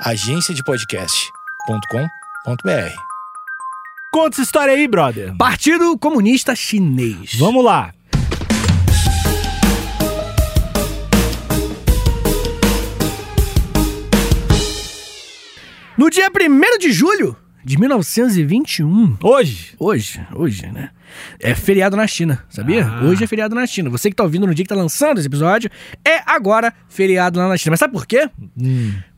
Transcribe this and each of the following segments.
agenciadepodcast.com.br. Conta essa história aí, brother. Partido Comunista Chinês. Vamos lá. No dia 1 de julho de 1921, Hoje. hoje, hoje, né? É feriado na China, sabia? Ah. Hoje é feriado na China. Você que tá ouvindo no dia que tá lançando esse episódio, é agora feriado lá na China. Mas sabe por quê?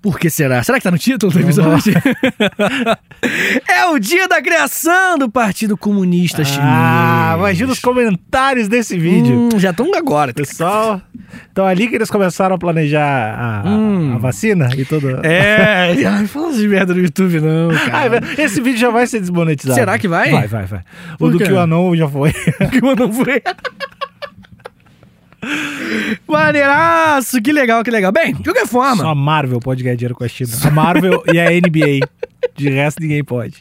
Por que será? Será que tá no título do episódio? é o dia da criação do Partido Comunista Chinês. Ah, imagina os comentários desse vídeo. Hum, já estão agora. Pessoal, então ali que eles começaram a planejar a, Hum. a vacina e tudo. É, ai, fala de merda no YouTube não, Ah, cara. esse vídeo já vai ser desmonetizado. Será que vai? Vai, vai, vai. O do que o Anon já foi. que mandou foi. Maneiraço, que legal, que legal. Bem, de qualquer forma, Só a Marvel pode ganhar dinheiro com a China. A Marvel e a NBA. De resto, ninguém pode.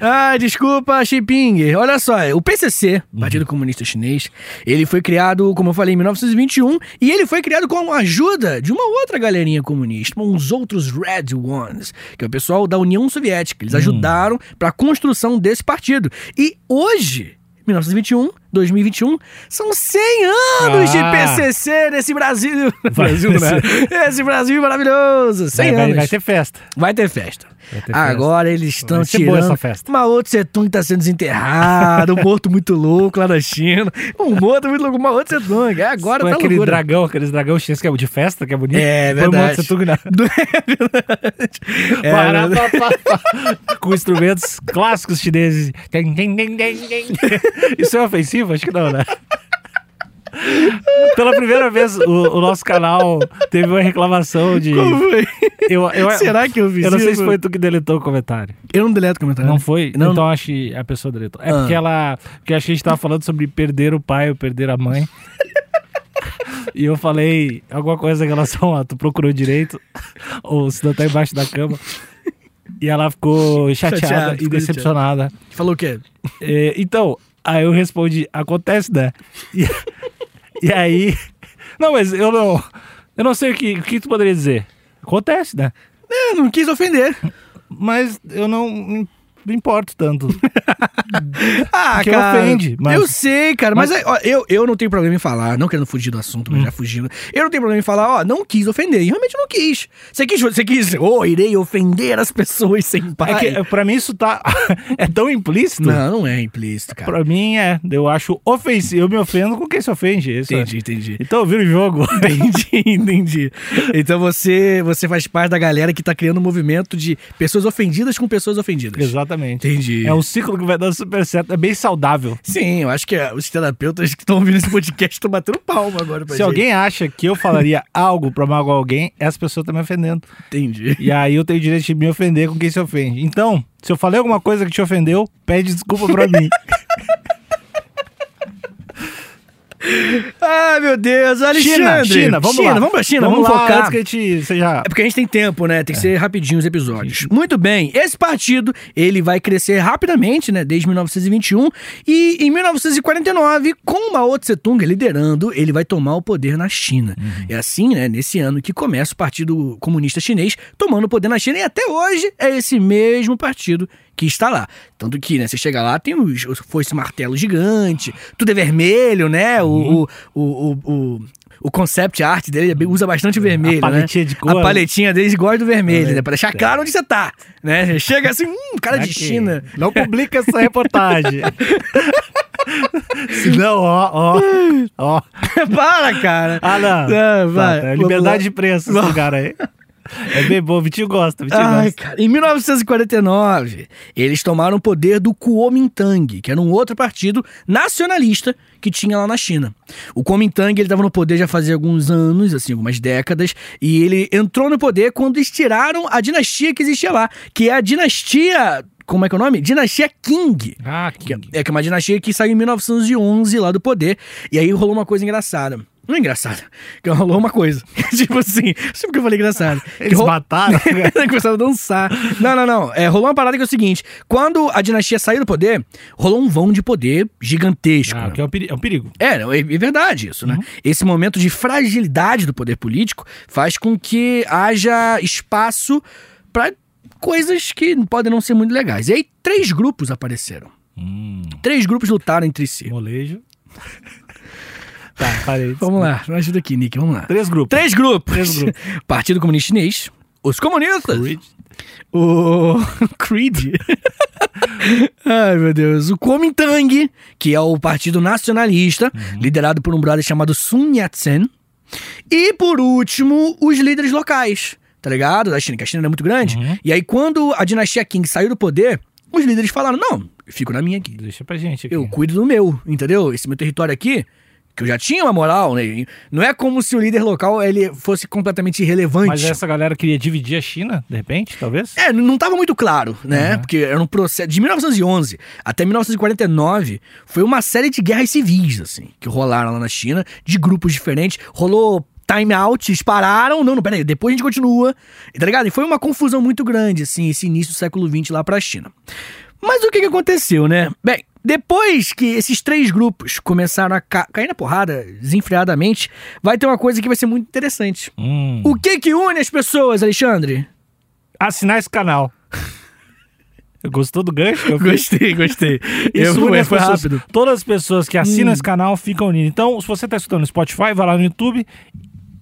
Ah, desculpa, Xiping. Olha só, o PCC, Partido Comunista Chinês, ele foi criado, como eu falei, em 1921 e ele foi criado com a ajuda de uma outra galerinha comunista, uns outros Red Ones, que é o pessoal da União Soviética. Eles ajudaram para a construção desse partido. E hoje, 1921, 2021, são 100 anos de Ah. PCC nesse Brasil. Brasil, né? Esse Brasil maravilhoso. 100 Vai, vai, anos. vai ter festa. Vai ter festa. Vai ter Agora eles estão tirando. essa festa. Mao Tse Tung tá sendo desenterrado, um morto muito louco lá na China. Um morto muito louco, Mao Tse Tung. É, agora Foi tá aquele loucura. dragão, aqueles dragão chinês que é o de festa, que é bonito. É, verdade. monte de tudo na- Do- É verdade. É, Pará, verdade. pá, pá, pá. Com instrumentos clássicos chineses. Isso é ofensivo? Acho que não, né? Pela primeira vez, o, o nosso canal teve uma reclamação de. Como foi? Eu, eu, Será que eu fiz Eu não sei se foi tu que deletou o comentário. Eu não deleto comentário. Não foi? Não. Então acho que a pessoa deletou. É Ah. porque ela. Porque a gente tava falando sobre perder o pai ou perder a mãe. E eu falei alguma coisa em relação a tu procurou direito, ou se não tá embaixo da cama. E ela ficou chateada e decepcionada. Falou o quê? É, então, aí eu respondi, acontece, né? E, e aí. Não, mas eu não. Eu não sei o que, o que tu poderia dizer. Acontece, né? É, não quis ofender. Mas eu não me importo tanto. Ah, Porque cara. ofende, mas- Eu sei, cara, mas, ó, eu, eu não tenho problema em falar, não querendo fugir do assunto, Hum. mas já fugindo. Eu não tenho problema em falar, ó, não quis ofender. E realmente não quis. Você quis, você quis, oh, irei ofender as pessoas sem pai. É que, pra mim isso tá. é tão implícito. Não, não é implícito, cara. Pra mim é. Eu acho ofensivo. Eu me ofendo com quem se ofende. Isso é. Entendi, entendi. Então vira o jogo. Entendi, entendi. Então você, você faz parte da galera que tá criando um movimento de pessoas ofendidas com pessoas ofendidas. Exatamente. Entendi. É um ciclo que vai dando super certo. É bem saudável. Sim, eu acho que é, os terapeutas que estão ouvindo esse podcast estão batendo palma agora pra Se gente. alguém acha que eu falaria algo pra magoar alguém, essa pessoa tá me ofendendo. Entendi. E aí eu tenho o direito de me ofender com quem se ofende. Então, se eu falei alguma coisa que te ofendeu, pede desculpa pra mim. Ai, meu Deus, Alexandre. China, China, vamos lá. Vamos pra China, vamos, lá, focar. Antes que a gente seja... É porque a gente tem tempo, né? Tem que ser rapidinho os episódios. Muito bem, esse partido, ele vai crescer rapidamente, né? Desde 1921. E em 1949, com Mao Tse-Tung liderando, ele vai tomar o poder na China. É assim, né? Nesse ano que começa o Partido Comunista Chinês tomando o poder na China. E até hoje é esse mesmo partido que está lá. Tanto que, né, você chega lá, tem os, os foice martelo gigante, tudo é vermelho, né? O, o, o, o, o, o concept art dele é usa bastante vermelho, paletinha né? de cor. A paletinha deles gosta do vermelho, É. né? Pra deixar claro onde você tá, né? Chega assim, hum, cara de Aqui. China. Não publica essa reportagem. Senão, ó, ó, ó. Para, cara. Ah, não. Não, vai. Tá, tá. Vamos liberdade de preço esse lugar aí. É bem bom, o Vitinho gosta, Vitinho Ai, gosta. cara. Em 1949, eles tomaram o poder do Kuomintang, que era um outro partido nacionalista que tinha lá na China. O Kuomintang, ele estava no poder já fazia alguns anos, assim, algumas décadas, e ele entrou no poder quando eles tiraram a dinastia que existia lá, que é a dinastia... Como é que é o nome? Dinastia Qing. Ah, Que que... é, que é uma dinastia que saiu em 1911 lá do poder. E aí rolou uma coisa engraçada. Não é engraçada. Que rolou uma coisa. tipo assim, sempre que eu falei engraçado. Que Eles ro- mataram. Começaram a dançar. Não, não, não. É, rolou uma parada que é o seguinte: quando a dinastia saiu do poder, rolou um vão de poder gigantesco. Ah, que é um é um perigo. É, é, é verdade isso, né? Esse momento de fragilidade do poder político faz com que haja espaço pra coisas que podem não ser muito legais. E aí, três grupos apareceram. Hum, Três grupos lutaram entre si. molejo. tá, parei. Vamos lá, me ajuda aqui, Nick, vamos lá. Três grupos. Três grupos. Três grupos. Partido Comunista Chinês, os comunistas, Creed. o Creed. Ai, meu Deus. O Kuomintang, que é o partido nacionalista, liderado por um brother chamado Sun Yat-sen. E, por último, os líderes locais, tá ligado? Da China, que a China é muito grande. Uhum. E aí, quando a dinastia Qing saiu do poder, os líderes falaram, não, eu fico na minha aqui. Deixa pra gente aqui. Eu cuido do meu, entendeu? Esse meu território aqui, que eu já tinha uma moral, né? Não é como se o líder local ele fosse completamente irrelevante. Mas essa galera queria dividir a China, de repente, talvez? É, não estava muito claro, né? Uhum. Porque era um processo. De 1911 até 1949, foi uma série de guerras civis, assim, que rolaram lá na China, de grupos diferentes. Rolou time out, pararam. Não, não, peraí, depois a gente continua. Tá ligado? E foi uma confusão muito grande, assim, esse início do século XX lá pra China. Mas o que, que aconteceu, né? Bem, depois que esses três grupos começaram a ca- cair na porrada desenfreadamente, vai ter uma coisa que vai ser muito interessante. Hum. O que que une as pessoas, Alexandre? Assinar esse canal. Gostou do gancho? eu? Gostei, gostei. Isso Eu, une foi, as foi pessoas- rápido. Todas as pessoas que assinam esse canal ficam unidas. Então, se você tá escutando no Spotify, vai lá no YouTube,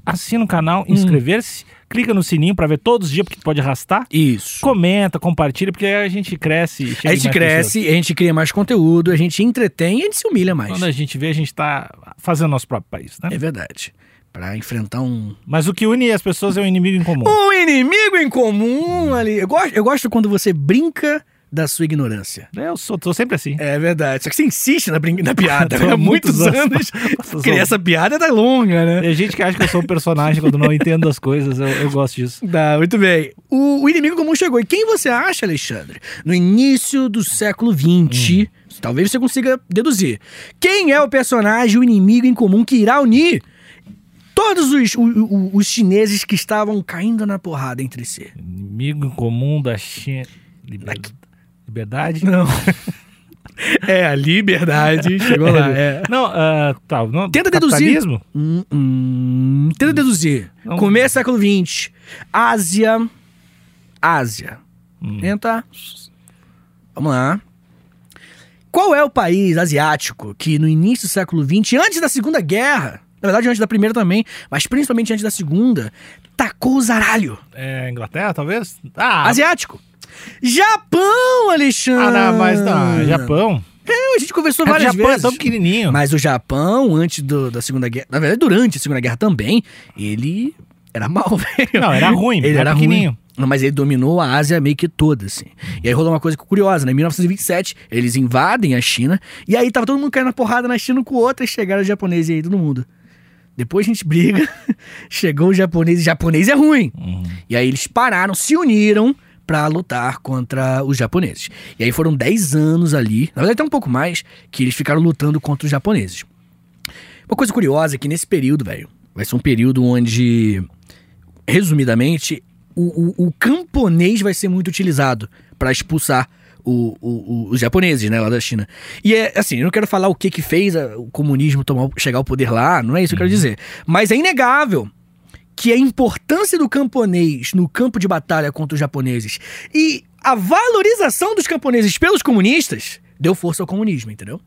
assina o canal, inscrever-se, clica no sininho pra ver todos os dias, porque pode arrastar. Isso. Comenta, compartilha, porque a gente cresce. A gente cresce, a gente cria mais conteúdo, a gente entretém e a gente se humilha mais. pessoas. Quando a gente vê, a gente tá fazendo nosso próprio país, né? É verdade. Pra enfrentar um. Mas o que une as pessoas é o inimigo em comum. Um inimigo em comum ali. Eu gosto, eu gosto quando você brinca da sua ignorância. Eu sou, tô sempre assim. É verdade. Só que você insiste na, na piada. Né? Há muitos muitos anos. anos. Criar essa piada tá longa, né? Tem gente que acha que eu sou um personagem quando não entendo as coisas. Eu, eu gosto disso. Tá, muito bem. O, o inimigo comum chegou. E quem você acha, Alexandre? No início do século XX, talvez você consiga deduzir. Quem é o personagem, o inimigo em comum que irá unir todos os, o- o- os chineses que estavam caindo na porrada entre si? Inimigo em comum da China. Liber- Liberdade? Não. é, a liberdade. Chegou lá. É. Não, ah, tá. Não, Tenta deduzir. Hum, hum, tenta deduzir. Não. Começo do século XX. Ásia. Ásia. Hum. Tenta. Vamos lá. Qual é o país asiático que no início do século XX, antes da Segunda Guerra, na verdade antes da Primeira também, mas principalmente antes da Segunda, tacou o zaralho? É, Inglaterra, talvez? Ah, Asiático. Japão, Alexandre! ah não, mas não, Japão. É, a gente conversou O várias Japão é vezes. tão pequenininho. Mas o Japão, antes do- da Segunda Guerra, na verdade, durante a Segunda Guerra também, ele era mal, velho. Não, era ruim, Ele era era pequenininho. ruim. Não, Mas ele dominou a Ásia meio que toda, assim. E aí rolou uma coisa curiosa, né? Em 1927, eles invadem a China, e aí tava todo mundo caindo na porrada na China com o outro, e chegaram os japoneses aí, todo mundo. Depois a gente briga, chegou os japoneses, japonês é ruim. Uhum. E aí eles pararam, se uniram pra lutar contra os japoneses. E aí foram 10 anos ali, na verdade até um pouco mais, que eles ficaram lutando contra os japoneses. Uma coisa curiosa é que nesse período, velho, vai ser um período onde, resumidamente, o, o- o camponês vai ser muito utilizado pra expulsar o- o- os japoneses, né, lá da China. E é assim, eu não quero falar o que que fez a- o comunismo tomar, chegar ao poder lá, não é isso que eu quero dizer. Mas é inegável que a importância do camponês no campo de batalha contra os japoneses e a valorização dos camponeses pelos comunistas deu força ao comunismo, entendeu?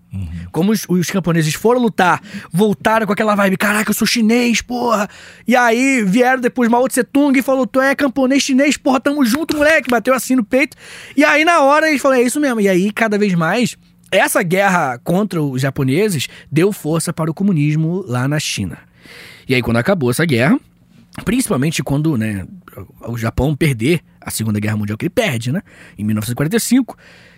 Como os, os camponeses foram lutar, voltaram com aquela vibe, caraca, eu sou chinês, porra. E aí vieram depois Mao Tse Tung e falou, tu é camponês chinês, porra, tamo junto, moleque. Bateu assim no peito. E aí na hora eles falaram, é isso mesmo. E aí cada vez mais, essa guerra contra os japoneses deu força para o comunismo lá na China. E aí quando acabou essa guerra, principalmente quando né, o Japão perder a Segunda Guerra Mundial, que ele perde, né? Em 1945.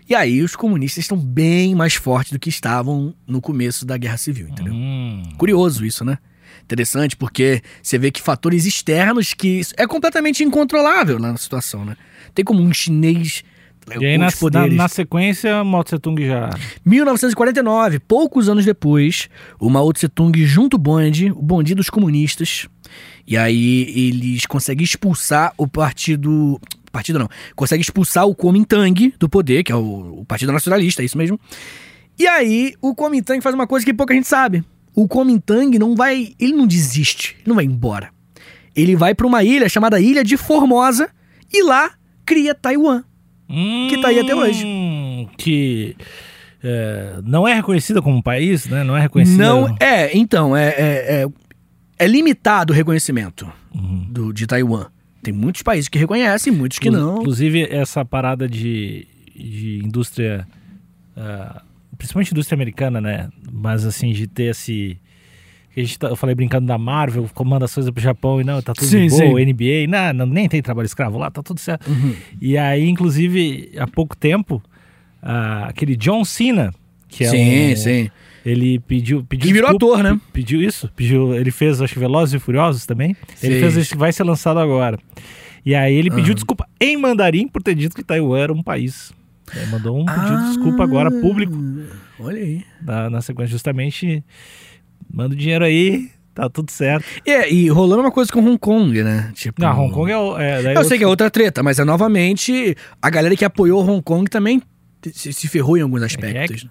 E aí os comunistas estão bem mais fortes do que estavam no começo da Guerra Civil, entendeu? Hum, Curioso isso, né? Interessante, porque você vê que fatores externos que é completamente incontrolável na situação, né? Tem como um chinês E aí, na, na, na sequência, Mao Tse Tung já. 1949, poucos anos depois, o Mao Tse Tung junta o bonde, o bonde dos comunistas, e aí eles conseguem expulsar o partido... Partido não. Conseguem expulsar o Kuomintang do poder, que é o, o Partido Nacionalista, é isso mesmo. E aí o Kuomintang faz uma coisa que pouca gente sabe. O Kuomintang não vai... Ele não desiste, ele não vai embora. Ele vai pra uma ilha chamada Ilha de Formosa, e lá cria Taiwan. Que tá aí até hoje. Hum, Que é, não é reconhecida como país, né? Não é reconhecida. Não, é, então, é, é, é, é limitado o reconhecimento Uhum. do, de Taiwan. Tem muitos países que reconhecem, muitos que não. Inclusive, essa parada de, de indústria, ah, principalmente indústria americana, né? Mas assim, de ter esse. que A gente tá- eu falei brincando da Marvel, comanda as coisas pro Japão e não, tá tudo Sim, de boa, sim. NBA, não, não, nem tem trabalho escravo lá, tá tudo certo. Uhum. E aí, inclusive, há pouco tempo, ah, aquele John Cena, que é sim, um, sim. Ele pediu, pediu Que virou desculpa- ator, né? Pediu isso, pediu, ele fez, acho que Velozes e Furiosos também. Ele Sim. fez esse que vai ser lançado agora. E aí ele pediu Aham. desculpa em mandarim por ter dito que Taiwan era um país. Ele mandou um pedido de desculpa agora Ah, público Olha aí. na, na sequência, justamente manda o dinheiro aí, tá tudo certo. É, e rolando uma coisa com Hong Kong, né? Tipo, Não, Hong Kong é, é, Eu sei que é outra treta, mas é novamente a galera que apoiou Hong Kong também se, ferrou em alguns é é aspectos.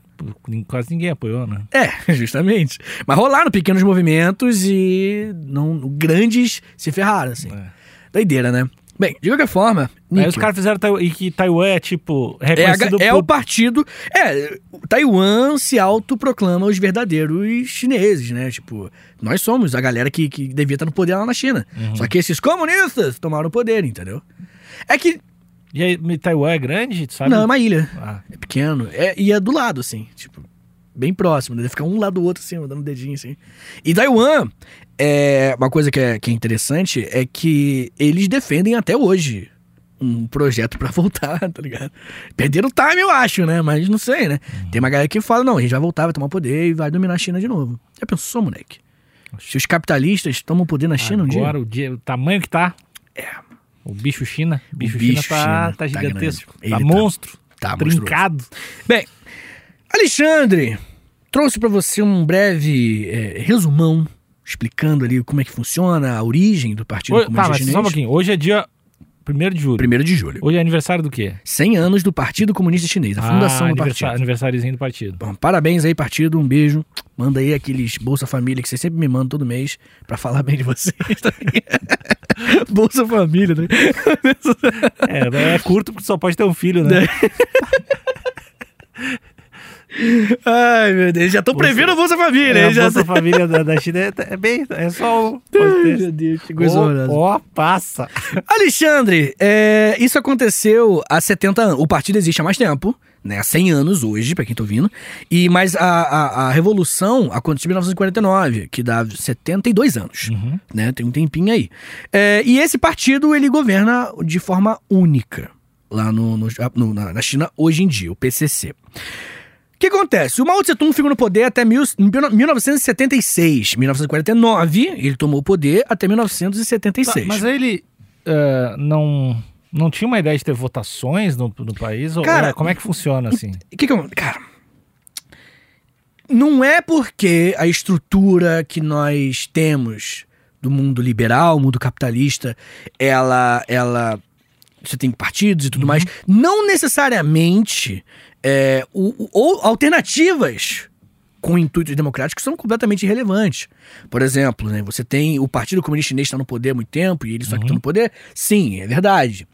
que quase ninguém apoiou, né? É, justamente. Mas rolaram pequenos movimentos e não grandes se ferraram, assim. É. Doideira, né? Bem, de qualquer forma, Aí os caras fizeram e que Taiwan é tipo é, reconhecido é por- o partido. É, Taiwan se autoproclama os verdadeiros chineses, né? Tipo, nós somos a galera que, que devia estar no poder lá na China. Uhum. Só que esses comunistas tomaram o poder, entendeu? É que. E aí, Taiwan é grande, sabe? Não, é uma ilha. Ah, É pequeno. É, e é do lado, assim. Tipo, bem próximo. Deve ficar um lado do outro, assim, dando dedinho, assim. E Taiwan, é, uma coisa que é, que é interessante é que eles defendem até hoje um projeto pra voltar, tá ligado? Perderam o time, eu acho, né? Mas não sei, né? Tem uma galera que fala, não, a gente vai voltar, vai tomar poder e vai dominar a China de novo. Já pensou, moleque? Se os capitalistas tomam poder na China um dia... agora o, dia, o tamanho que tá. É. O bicho China. O bicho, bicho China tá, China tá tá gigantesco. Tá, tá- monstro. tá trincado. Bem, Alexandre, trouxe pra você um breve é, resumão explicando ali como é que funciona a origem do Partido tá, Comunista mas Chinês. só um pouquinho. Hoje é dia 1 de julho. Primeiro de julho. Hoje é aniversário do quê? 100 anos do Partido Comunista Chinês, a fundação ah, do aniversário, partido. aniversáriozinho do partido. Bom, parabéns aí, partido. Um beijo. Manda aí aqueles Bolsa Família que você sempre me manda todo mês pra falar bem de vocês. também. Bolsa Família, né? É, é curto porque só pode ter um filho, né? Ai, meu Deus. Já tô Bolsa- prevendo Bolsa Família. É, a já Bolsa Família da, da China é, é bem. É só um. Ai, meu Deus, que coisa. Ó, passa. Alexandre, é, isso aconteceu há 70 anos. O partido existe há mais tempo, né? Há 100 anos hoje, pra quem tá ouvindo. E, mas a, a, a revolução aconteceu em 1949, que dá 72 anos, Uhum. né? Tem um tempinho aí. É, e esse partido, ele governa de forma única lá no, no- no- na, na China hoje em dia, o PCC. O que acontece? O Mao Tse Tung ficou no poder até mil, 1976. 1949, ele tomou o poder até 1976. Tá, mas aí ele eh, não, não tinha uma ideia de ter votações no, no país? Cara, ou como é que funciona assim? O que que eu... Cara, não é porque a estrutura que nós temos do mundo liberal, mundo capitalista, ela, ela, você tem partidos e tudo mais, não necessariamente é, o, ou alternativas com intuitos democráticos são completamente irrelevantes. Por exemplo, né, você tem o Partido Comunista Chinês está no poder há muito tempo e eles só que estão no poder. Sim, é verdade.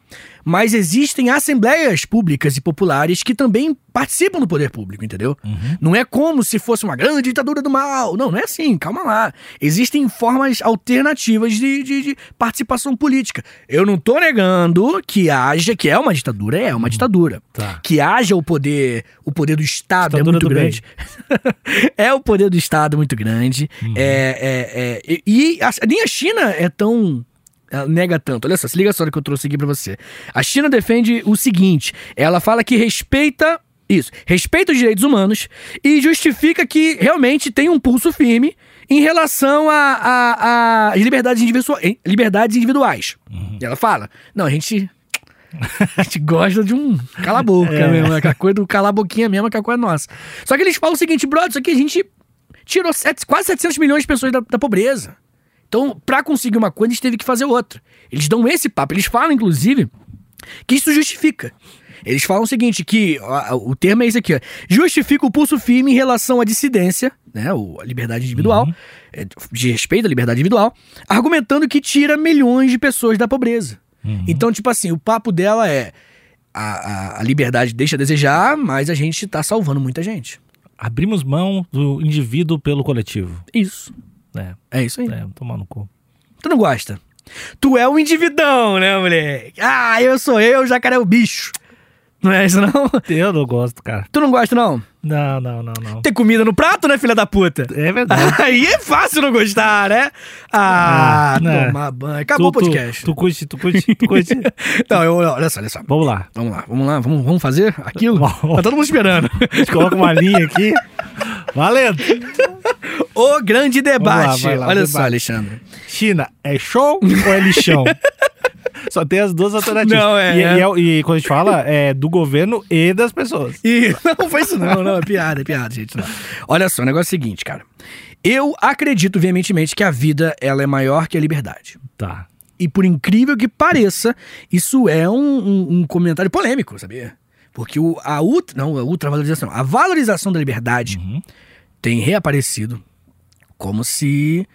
Mas existem assembleias públicas e populares que também participam do poder público, entendeu? Não é como se fosse uma grande ditadura do mal. Não, não é assim, calma lá. Existem formas alternativas de, de- de participação política. Eu não tô negando que haja, que é uma ditadura, é uma ditadura. Tá. Que haja o poder, o poder do Estado Ditadura é muito grande. é o poder do Estado muito grande. É, é, é, e e a- nem a China é tão. Ela nega tanto. Olha só, se liga só no que eu trouxe aqui pra você. A China defende o seguinte: ela fala que respeita. Isso, respeita os direitos humanos e justifica que realmente tem um pulso firme em relação a- a- às liberdades, individua- liberdades individuais. E ela fala: não, a gente a gente gosta de um cala a boca É. mesmo, aquela coisa do calar a boquinha mesmo, que é a coisa nossa. Só que eles falam o seguinte, brother, isso aqui a gente tirou sete- quase 700 milhões de pessoas da, da pobreza. Então, pra conseguir uma coisa, a gente teve que fazer outra. Eles dão esse papo, eles falam, inclusive, que isso justifica. Eles falam o seguinte, que ó, o termo é esse aqui, ó, justifica o pulso firme em relação à dissidência, né, o- a liberdade individual, é, de respeito à liberdade individual, argumentando que tira milhões de pessoas da pobreza. Então, tipo assim, o papo dela é a, a, a liberdade deixa a desejar, mas a gente tá salvando muita gente. Abrimos mão do indivíduo pelo coletivo. Isso. É, É isso aí. é, tomar no cu. Tu não gosta? Tu é o individão, né, moleque? Ah, eu sou eu, o jacaré é o bicho. Não é isso, não? Eu não gosto, cara. Tu não gosta, não? Não, não, não, não. Ter comida no prato, né, filha da puta? É verdade. Aí é fácil não gostar, né? Ah, Ah, né. tomar banho. Acabou tu, o podcast. Tu, tu curte, tu curte, tu curte. Não, eu, olha só, olha só. Vamos lá. Vamos lá, vamos lá, vamos, vamos fazer aquilo? Tá todo mundo esperando. A gente coloca uma linha aqui. Valendo! O grande debate. vai lá, olha debate. só, Alexandre. China, é show ou é lixão? Só tem as duas alternativas. Não, é, e, é. E, é- e quando a gente fala, é do governo e das pessoas. E não foi isso não, não, é piada, é piada, gente. não. Olha só, o negócio é o seguinte, cara. Eu acredito veementemente que a vida ela é maior que a liberdade. Tá. E por incrível que pareça, isso é um, um- um comentário polêmico, sabia? Porque o, a ultra, não, a ultravalorização, a valorização da liberdade Uhum. tem reaparecido como se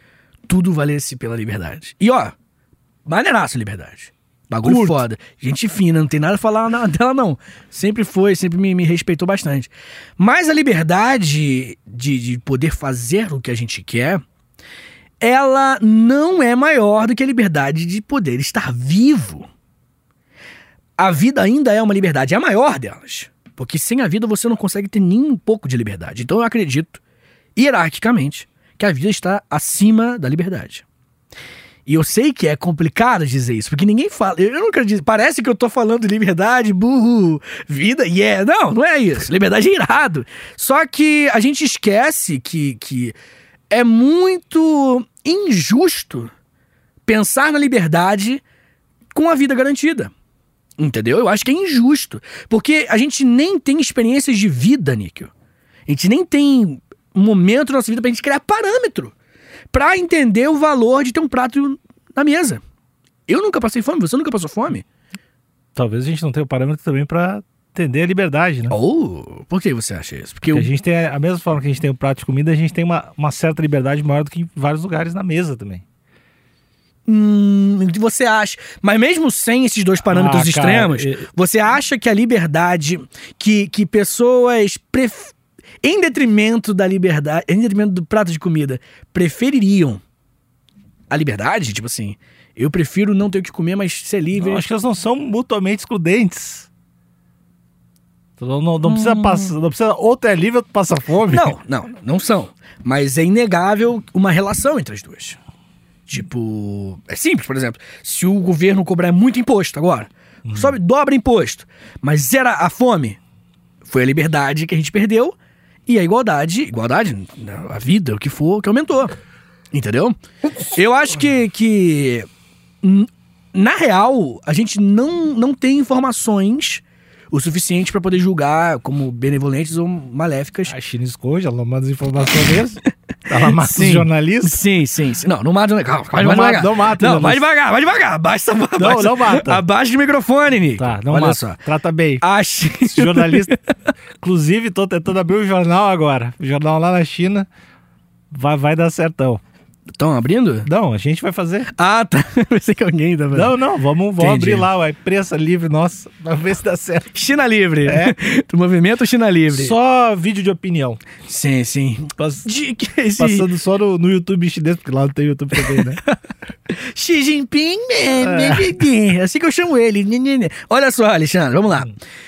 tudo valesse pela liberdade. E ó, maneiraço liberdade. Bagulho Curto. foda. Gente fina, não tem nada a falar dela, não. Sempre foi, sempre me, me respeitou bastante. Mas a liberdade de, de poder fazer o que a gente quer, ela não é maior do que a liberdade de poder estar vivo. A vida ainda é uma liberdade, é a maior delas. Porque sem a vida você não consegue ter nem um pouco de liberdade. Então eu acredito, hierarquicamente, que a vida está acima da liberdade. E eu sei que é complicado dizer isso, porque ninguém fala. Eu não acredito. Parece que eu tô falando de liberdade, burro, vida, e yeah. Não, não é isso. Liberdade é irado. Só que a gente esquece que, que é muito injusto pensar na liberdade com a vida garantida. Entendeu? Eu acho que é injusto. Porque a gente nem tem experiências de vida, Níquel. A gente nem tem momento na nossa vida pra gente criar parâmetro pra entender o valor de ter um prato na mesa. Eu nunca passei fome, você nunca passou fome? Talvez a gente não tenha o parâmetro também pra entender a liberdade, né? Oh, por que você acha isso? Porque Porque eu, a gente tem, a mesma forma que a gente tem o prato de comida, a gente tem uma, uma certa liberdade maior do que em vários lugares na mesa também. Hum, você acha? Mas mesmo sem esses dois parâmetros Ah, cara, extremos, você acha que a liberdade que, que pessoas pref... em detrimento da liberdade, em detrimento do prato de comida, prefeririam a liberdade? Tipo assim, eu prefiro não ter o que comer, mas ser livre. Eu acho que elas não são mutuamente excludentes. Tu Não, não, não precisa passar, não precisa ou tu é livre ou tu passa fome. Não, não, não são. Mas é inegável uma relação entre as duas. Tipo, é simples, por exemplo, se o governo cobrar muito imposto agora, sobe, dobra imposto, mas zera a fome, foi a liberdade que a gente perdeu e a igualdade, igualdade, a vida, o que for, que aumentou. Entendeu? Eu acho que, que n- na real, a gente não, não tem informações o suficiente pra poder julgar como benevolentes ou maléficas A China esconde, ela não manda as informações mesmo. Ela mata os Sim. jornalistas. Sim, sim, sim. Não, não mata. Calma, vai Não devagar. mata, não mata, Não, vai devagar, vai devagar. Abaixa, abaixa, não mata. Abaixa o microfone, Nick. Tá, não Olha mata. só. Trata bem. Acho. Esse jornalista. Inclusive, tô tentando abrir o jornal agora. O jornal lá na China vai, vai dar certão. Estão abrindo? Não, a gente vai fazer. Ah, tá. Pensei que alguém tava. Não, não, vamos, vamos abrir lá a imprensa livre nossa. Pra ver se dá certo. China Livre. É. Do movimento China Livre. Só vídeo de opinião. Sim, sim. Pass- De, esse Passando só no, no YouTube chinês, porque lá não tem YouTube também, né? Xi Jinping, É. né, né, né, né. assim que eu chamo ele. Olha só, Alexandre, vamos lá.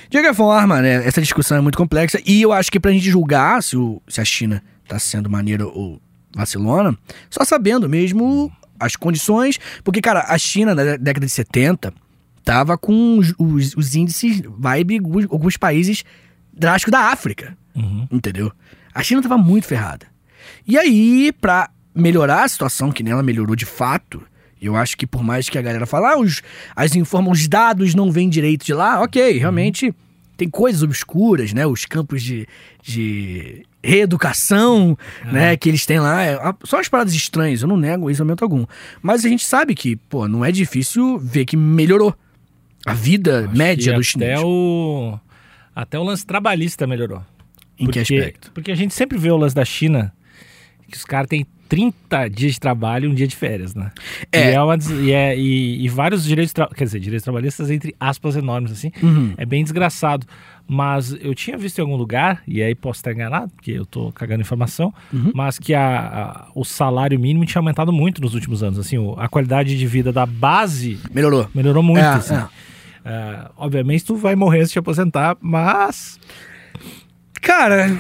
De qualquer forma, né, essa discussão é muito complexa e eu acho que pra gente julgar se, o- se a China tá sendo maneira ou vacilona, só sabendo mesmo as condições, porque, cara, a China na dé- década de 70 tava com os, os- os índices vibe alguns, alguns países drásticos da África, Uhum. entendeu? A China tava muito ferrada. E aí, pra melhorar a situação, que nela melhorou de fato, eu acho que por mais que a galera fale, ah, os, as informa, os dados não vêm direito de lá, ok, realmente tem coisas obscuras, né? Os campos de, de reeducação, né? Que eles têm lá. é, são as paradas estranhas, eu não nego isso em momento algum. Mas a gente sabe que, pô, não é difícil ver que melhorou a vida média E do até chinês. o Até o lance trabalhista melhorou. Em que Porque- aspecto? Porque a gente sempre vê o lance da China, que os caras têm 30 dias de trabalho e um dia de férias, né? É. E, é uma e, é- e- e vários direitos, quer dizer, direitos trabalhistas entre aspas enormes, assim. Uhum. É bem desgraçado. Mas eu tinha visto em algum lugar, e aí posso estar enganado, porque eu tô cagando informação, Uhum. mas que a, a- o salário mínimo tinha aumentado muito nos últimos anos. Assim, a qualidade de vida da base Melhorou. melhorou muito. É, assim. é. É, obviamente tu vai morrer se te aposentar, mas Cara,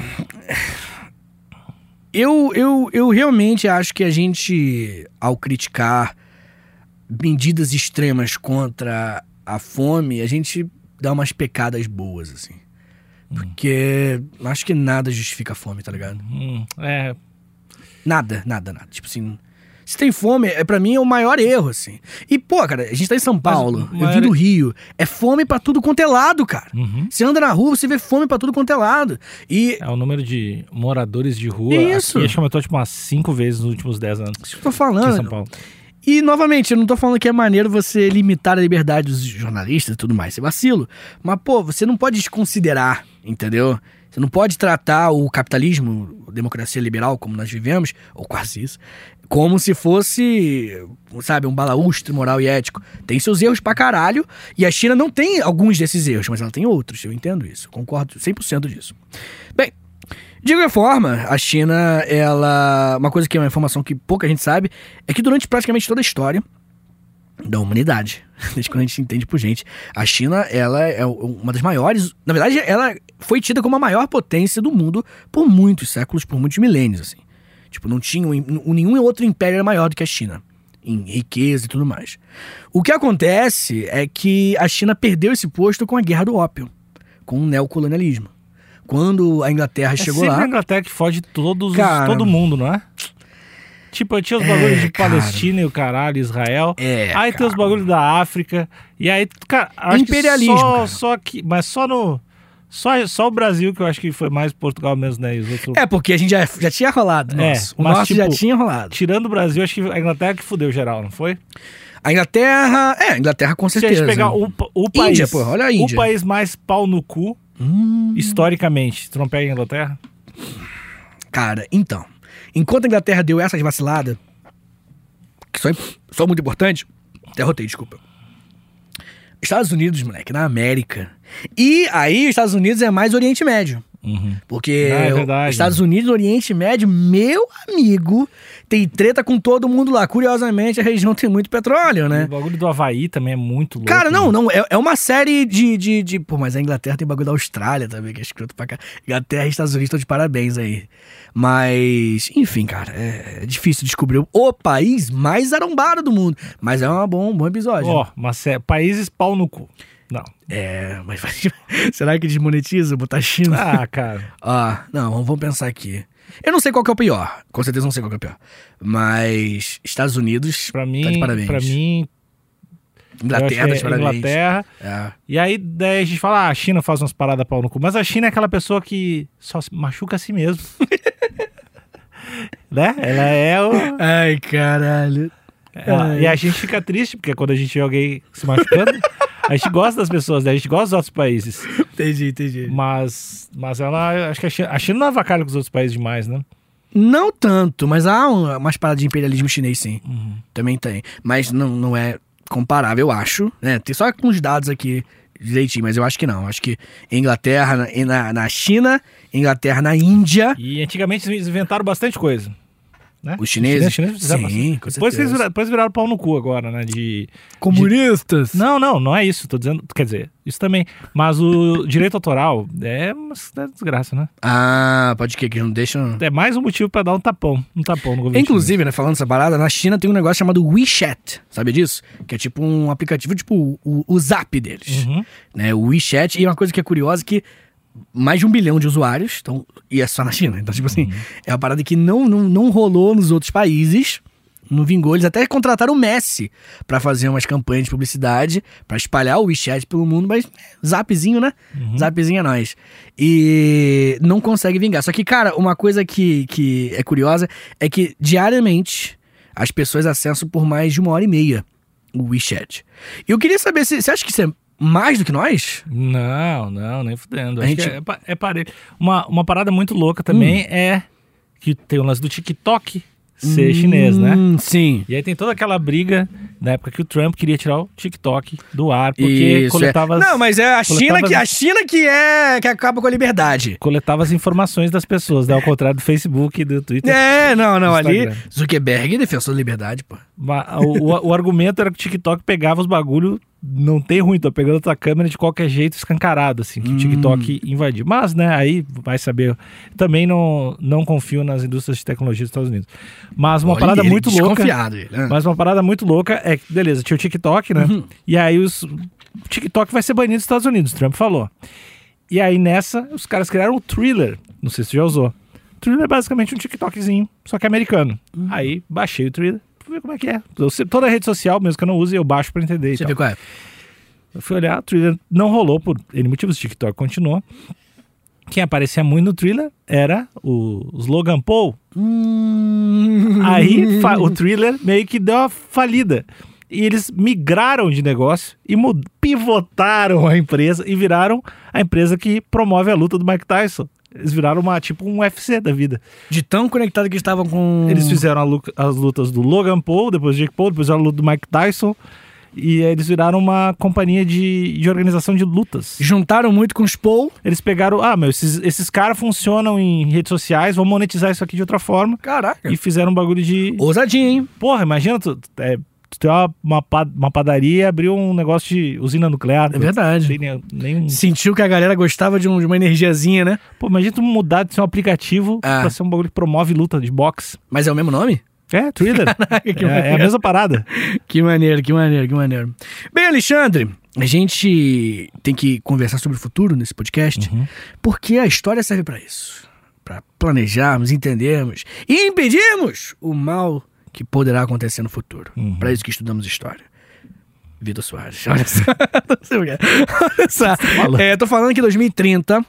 eu, eu, eu realmente acho que a gente, ao criticar medidas extremas contra a fome, a gente dá umas pecadas boas, assim. Porque acho que nada justifica a fome, tá ligado? hum, é, Nada, nada, nada. Tipo assim, se tem fome, é para mim é o maior erro, assim. E, pô, cara, a gente tá em São Paulo, o eu vim do Rio. É fome pra tudo quanto é lado, cara. uhum. Você anda na rua, você vê fome pra tudo quanto é lado. E é o número de moradores de rua. Isso. Aqui acho que aumentou tipo umas cinco vezes nos últimos 10 anos. isso que eu tô Aqui em falando. São Paulo. E, novamente, eu não tô falando que é maneiro você limitar a liberdade dos jornalistas e tudo mais. Isso é vacilo. Mas, pô, você não pode desconsiderar, entendeu? Você não pode tratar o capitalismo, a democracia liberal, como nós vivemos, ou quase isso, como se fosse, sabe, um balaústre moral e ético. Tem seus erros pra caralho, e a China não tem alguns desses erros, mas ela tem outros, eu entendo isso. Concordo 100% disso. Bem, de qualquer forma, a China, ela. Uma coisa que é uma informação que pouca gente sabe é que durante praticamente toda a história da humanidade, desde quando a gente entende por gente, a China, ela é uma das maiores. Na verdade, ela foi tida como a maior potência do mundo por muitos séculos, por muitos milênios, assim. Tipo, não tinha. um- Nenhum outro império era maior do que a China. Em riqueza e tudo mais. O que acontece é que a China perdeu esse posto com a Guerra do Ópio, com o neocolonialismo. Quando a Inglaterra É chegou lá. a Inglaterra que fode todos, os- Cara. todo mundo, não é? Tipo, tinha os bagulhos de cara. Palestina e o caralho, Israel. É, aí tem os cara. bagulhos da África. E aí, cara, acho Imperialismo, que só, cara. só que, mas só no só, só o Brasil que eu acho que foi mais Portugal mesmo, né? Os outros, É, porque a gente já, já tinha rolado. É, nosso. o mas, nosso já tipo, tinha rolado. Tirando o Brasil, acho que a Inglaterra que fudeu geral, não foi? A Inglaterra. É, a Inglaterra com Se a certeza. gente pegar o, o país. Índia, pô, olha a Índia. O país mais pau no cu, Hum, historicamente. Tu não pega a Inglaterra? cara, então. Enquanto a Inglaterra deu essas vaciladas, que são, são muito importantes. Até rotei, desculpa. Estados Unidos, moleque, na América. E aí, os Estados Unidos é mais Oriente Médio. Uhum. Porque Ah, é verdade. Estados Unidos, Oriente Médio, meu amigo, tem treta com todo mundo lá. Curiosamente, a região tem muito petróleo, né? O bagulho do Havaí também é muito louco. Cara, não, né? não, é, é uma série de, de, de- Pô, mas a Inglaterra tem bagulho da Austrália também, que é escroto pra cá. Inglaterra e Estados Unidos estão de parabéns aí. Mas, enfim, cara, é, é difícil descobrir o país mais arombado do mundo. Mas é uma bom, um bom episódio. Ó, mas é países pau no cu. Não. É, mas será que desmonetiza botar China? Ah, cara. Ah, não, vamos- pensar aqui. Eu não sei qual que é o pior. Com certeza não sei qual que é o pior. Mas Estados Unidos Pra tá de mim, parabéns. pra mim, Inglaterra tá que de é parabéns. Inglaterra. É. E aí daí a gente fala, ah, a China faz umas paradas pau no cu. Mas a China é aquela pessoa que só se machuca a si mesmo. né? Ela é o. Ai, caralho. ela- Ai. e a gente fica triste, porque quando a gente vê alguém se machucando, a gente gosta das pessoas, né? A gente gosta dos outros países. Entendi, entendi. Mas, mas ela. Acho que a China, a China não avacalha com os outros países demais, né? Não tanto, mas há um- umas paradas de imperialismo chinês, sim. Uhum. Também tem. Mas não, não é comparável, eu acho. Né? Tem só com os dados aqui direitinho, mas eu acho que não. Acho que Inglaterra na, na, na China, Inglaterra na Índia. E antigamente eles inventaram bastante coisa. Né? Os chineses? Os chineses fizeram Sim, bastante. com depois, certeza. viraram, depois viraram pau no cu agora, né? De. Comunistas? Não, não, não é isso. Tô dizendo. Quer dizer, isso também. Mas o direito autoral é uma é desgraça, né? Ah, pode que que não deixam. É mais um motivo pra dar um tapão. Um tapão no governo. Inclusive, né, falando essa parada, na China tem um negócio chamado WeChat, sabe disso? Que é tipo um aplicativo, tipo o, o Zap deles. chinês. Uhum. né, o WeChat, e uma coisa que é curiosa é que mais de um bilhão de usuários, então, e é só na China. Então, tipo assim, é uma parada que não, não, não rolou nos outros países, não vingou. Eles até contrataram o Messi pra fazer umas campanhas de publicidade, pra espalhar o WeChat pelo mundo, mas zapzinho, né? Zapzinho é nós. E não consegue vingar. Só que, cara, uma coisa que, que é curiosa é que diariamente as pessoas acessam por mais de uma hora e meia o WeChat. E eu queria saber se você acha que isso é mais do que nós? Não, não, nem fudendo. A Acho gente- é, é parelho. Uma, uma parada muito louca também Hum. é que tem o lance do TikTok, ser chinês, né? Hum, Sim. E aí tem toda aquela briga na época que o Trump queria tirar o TikTok do ar, porque Isso, coletava, é. Não, mas é a China, que, a China que é que acaba com a liberdade. coletava as informações das pessoas, né? Ao contrário do Facebook e do Twitter. É, não, não, ali. Zuckerberg é defensor da liberdade, pô. O, o- o argumento era que o TikTok pegava os bagulho, não tem ruim, tô pegando a tua câmera de qualquer jeito, escancarado, assim, que o TikTok invadiu. Mas, né, aí vai saber. Também não, não confio nas indústrias de tecnologia dos Estados Unidos. Mas uma Olha parada ele, muito louca. Ele. né? Mas uma parada muito louca é que, beleza, tinha o TikTok, né? Uhum. E aí os, o TikTok vai ser banido dos Estados Unidos, Trump falou. E aí nessa, os caras criaram o Thriller. Não sei se você já usou. O Thriller é basicamente um TikTokzinho, só que americano. Uhum. Aí baixei o Thriller, ver como é que é. Eu toda rede social, mesmo que eu não use, eu baixo pra entender. tal. ver qual é. Eu fui olhar, o Thriller não rolou por N motivos, o TikTok continuou. Quem aparecia muito no Thriller era o os Logan Paul, Hum. Aí o thriller meio que deu uma falida. E eles migraram de negócio e pivotaram a empresa e viraram a empresa que promove a luta do Mike Tyson. Eles viraram uma tipo um UFC da vida. De tão conectado que estavam com. Eles fizeram as lutas do Logan Paul, depois do Jake Paul, depois a luta do Mike Tyson. E aí eles viraram uma companhia de, de organização de lutas. Juntaram muito com os Paul. Eles pegaram, ah, meu, esses, esses caras funcionam em redes sociais, vamos monetizar isso aqui de outra forma. Caraca. E fizeram um bagulho de, Ousadinho, hein? Porra, imagina tu, é, tu ter uma, uma, pa- uma padaria e abrir um negócio de usina nuclear. É verdade. Tem nem- nenhum... Sentiu que a galera gostava de, um- de uma energiazinha, né? Pô, imagina tu mudar de ser um aplicativo Ah. pra ser um bagulho que promove luta de boxe. Mas é o mesmo nome? É, que é, é a mesma parada. Que maneiro, que maneiro, que maneiro. Bem, Alexandre, a gente tem que conversar sobre o futuro nesse podcast, porque a história serve pra isso. Pra planejarmos, entendermos e impedirmos o mal que poderá acontecer no futuro. Uhum. Pra isso que estudamos história. Vitor Soares, olha só. É. Olha só. falando? É, tô falando que em 2030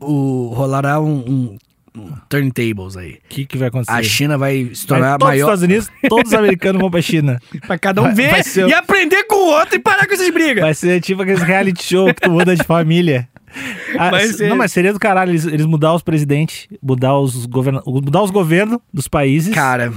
o, rolará um, um, um turntables aí. O que, que vai acontecer? A China vai se Vai tornar todos os maior. Estados Unidos, todos os americanos vão pra China. Pra cada um Vai- ver vai ser- e aprender com o outro e parar com essas brigas. Vai ser tipo aqueles reality show que tu muda de família. Ah, Vai s- ser- Não, mas seria do caralho eles, eles mudar os presidentes, mudar os, governa... mudar os governos dos países. Cara,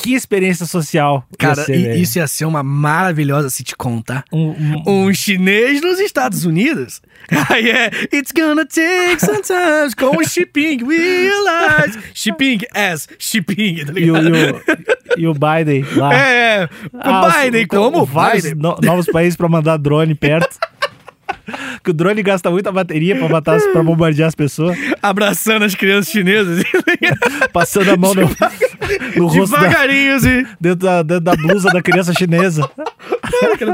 que experiência social. ia cara, ser, i- velho. isso ia ser uma maravilhosa sitcom, tá? Um- um- Um chinês nos Estados Unidos. Aí é It's gonna take some time com o Shipping Realize. Shipping as Shipping, tá e, o, ligado? e, o, e o Biden lá. É, é. Com Ah, os- Biden, então, como Biden? no- novos países pra mandar drone perto. que o drone gasta muita bateria pra, matar, pra bombardear as pessoas. Abraçando as crianças chinesas. Passando a mão no, no rosto da, Devagarinho, assim. dentro, da, dentro da blusa da criança chinesa.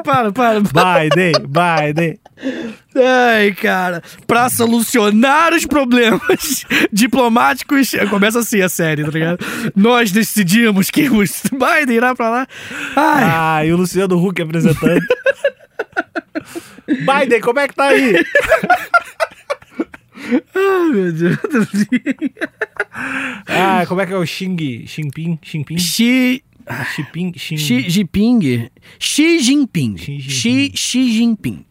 Para, para, para. Biden, Biden. Ai, cara. Pra solucionar os problemas diplomáticos. Começa assim a série, tá ligado? Nós decidimos que o Biden irá pra lá. Ai, Ah, e o Luciano Huck apresentando. Biden, como é que tá aí? ai, meu Deus. Ah, como é que é o Xing? Xinping? Xinping? Xi, Xiping? Xin... Xi Jinping. Xi Jinping. Xi Jinping. Xi, Xi Jinping.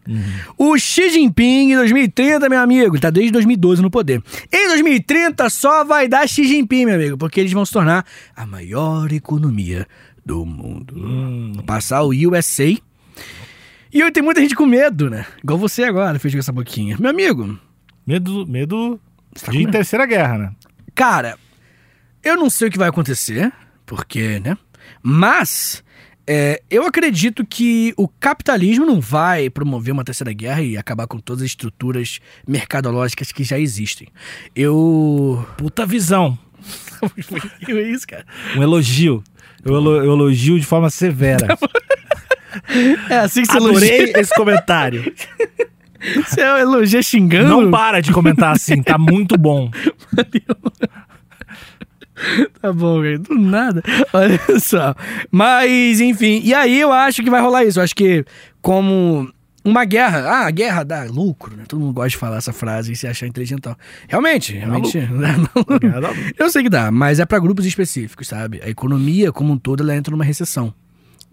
O Xi Jinping em 2030, meu amigo, ele tá desde 2012 no poder. Em 2030 só vai dar Xi Jinping, meu amigo, porque eles vão se tornar a maior economia do mundo. Vão Passar o USA. E eu tenho muita gente com medo, né? Igual você agora, fez com essa boquinha. Meu amigo, Medo, medo tá de terceira guerra, né? Cara, eu não sei o que vai acontecer, porque, né? Mas é, eu acredito que o capitalismo não vai promover uma terceira guerra e acabar com todas as estruturas mercadológicas que já existem. Eu. Puta visão. é isso, cara? Um elogio. Eu, elo- eu elogio de forma severa. É assim que você Adorei elogia. esse comentário. Você elogia xingando? Não para de comentar assim, tá muito bom. Tá bom, velho. Do nada. Olha só. Mas, enfim. E aí eu acho que vai rolar isso. Eu acho que como uma guerra. Ah, a guerra dá lucro, né? Todo mundo gosta de falar essa frase e se achar inteligente tal. Realmente, realmente. Eu sei que dá, mas é pra grupos específicos, sabe? A economia como um todo, ela entra numa recessão.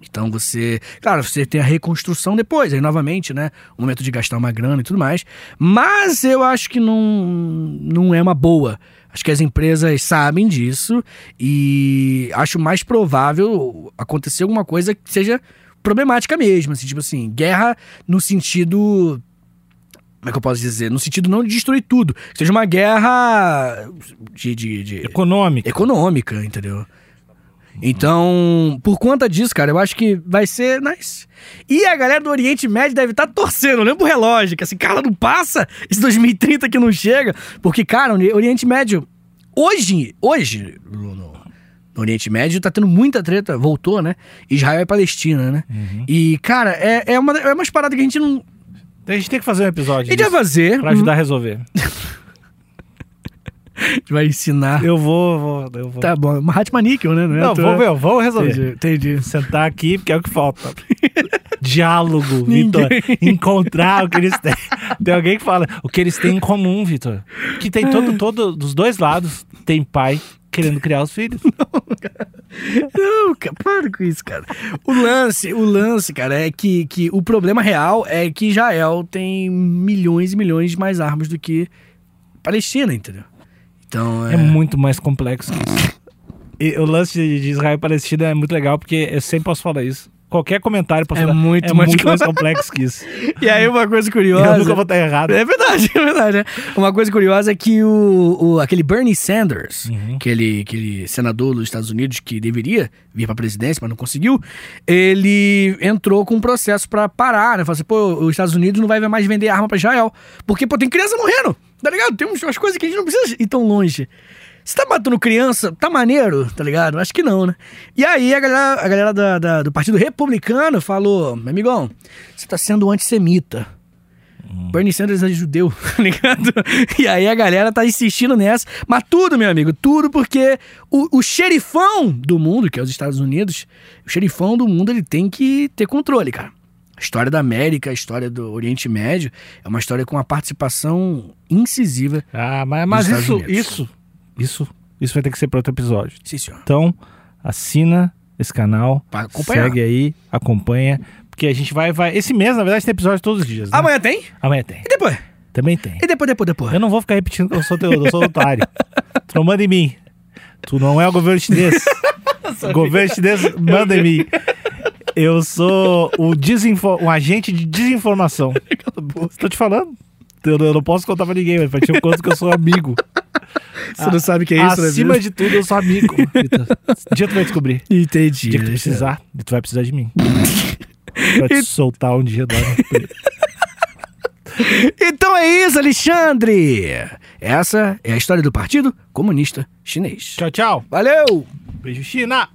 Então você, claro, você tem a reconstrução depois, aí novamente, né? O momento de gastar uma grana e tudo mais. Mas eu acho que não, não é uma boa Acho que as empresas sabem disso e acho mais provável acontecer alguma coisa que seja problemática mesmo. Assim, tipo assim, guerra no sentido. Como é que eu posso dizer? No sentido não de destruir tudo. Que seja uma guerra de, de, de Econômico. econômica, entendeu? Então, por conta disso, cara, eu acho que vai ser nice. E a galera do Oriente Médio deve estar torcendo, olhando pro relógio, que assim, cara, não passa esse 2030 que não chega. Porque, cara, o Oriente Médio, hoje, hoje, no, Oriente Médio, tá tendo muita treta, voltou, né? Israel e Palestina, né? E, cara, é, é, uma, é umas paradas que a gente não. A gente tem que fazer um A episódio gente vai fazer. pra ajudar a resolver. Gente vai ensinar. Eu vou, vou, eu vou. Tá bom, uma Hatma Níquel, né? é Não, à toa. vou ver, vamos resolver. Entendi, entendi. Sentar aqui, porque é o que falta. Diálogo, Vitor. Encontrar o que eles têm. Tem alguém que fala o que eles têm em comum, Vitor. Que tem todo, todo, dos dois lados, tem pai querendo criar os filhos. Não, cara, para com isso, cara. O lance, o lance, cara, é que, que o problema real é que Israel tem milhões e milhões de mais armas do que Palestina, entendeu? Então, é... É muito mais complexo que isso. E o lance de Israel e Palestina é muito legal, porque eu sempre posso falar isso. Qualquer comentário posso É muito é mais muito mais complexo que isso. E aí uma coisa Eu curiosa... nunca vou estar errado. É verdade, é verdade. é. Uma coisa curiosa é que o, o- aquele Bernie Sanders, Uhum. aquele, aquele senador dos Estados Unidos que deveria vir pra presidência, mas não conseguiu, ele entrou com um processo pra parar, né? Falou assim, pô, os Estados Unidos não vai mais vender arma pra Israel. Porque, pô, tem criança morrendo, tá ligado? Tem umas coisas que a gente não precisa ir tão longe. Você tá matando criança, tá maneiro, tá ligado? Acho que não, né? E aí a galera, a galera da- da- do Partido Republicano falou, meu amigão, você tá sendo antissemita. Bernie Sanders é judeu, tá ligado? E aí a galera tá insistindo nessa. Mas tudo, meu amigo, tudo porque o, o xerifão do mundo, que é os Estados Unidos, o xerifão do mundo, ele tem que ter controle, cara. A história da América, a história do Oriente Médio, é uma história com uma participação incisiva. Ah, mas, mas isso, Unidos. isso, isso, isso vai ter que ser para outro episódio. Sim, senhor. Então, assina esse canal, segue aí, acompanha, porque a gente vai, vai. Esse mês, na verdade, tem episódio todos os dias. Né? Amanhã tem? Amanhã tem. E depois? Também tem. E depois, depois, depois? Eu não vou ficar repetindo que eu sou teu, eu sou otário. tu não manda em mim. Tu não é o governo chinês. o governo chinês manda em mim. Eu sou o desinfo um agente de desinformação. Tô te falando. Eu, não posso contar pra ninguém, mas pra ti eu conto que eu sou amigo. Você não sabe o que é isso, né, Acima vida? de tudo, eu sou amigo. Um dia tu vai descobrir. Entendi. Um dia que tu precisar, e tu vai precisar de mim. pra te soltar um dia do Então é isso, Alexandre! Essa é a história do Partido Comunista Chinês. Tchau, tchau. Valeu! Beijo, China.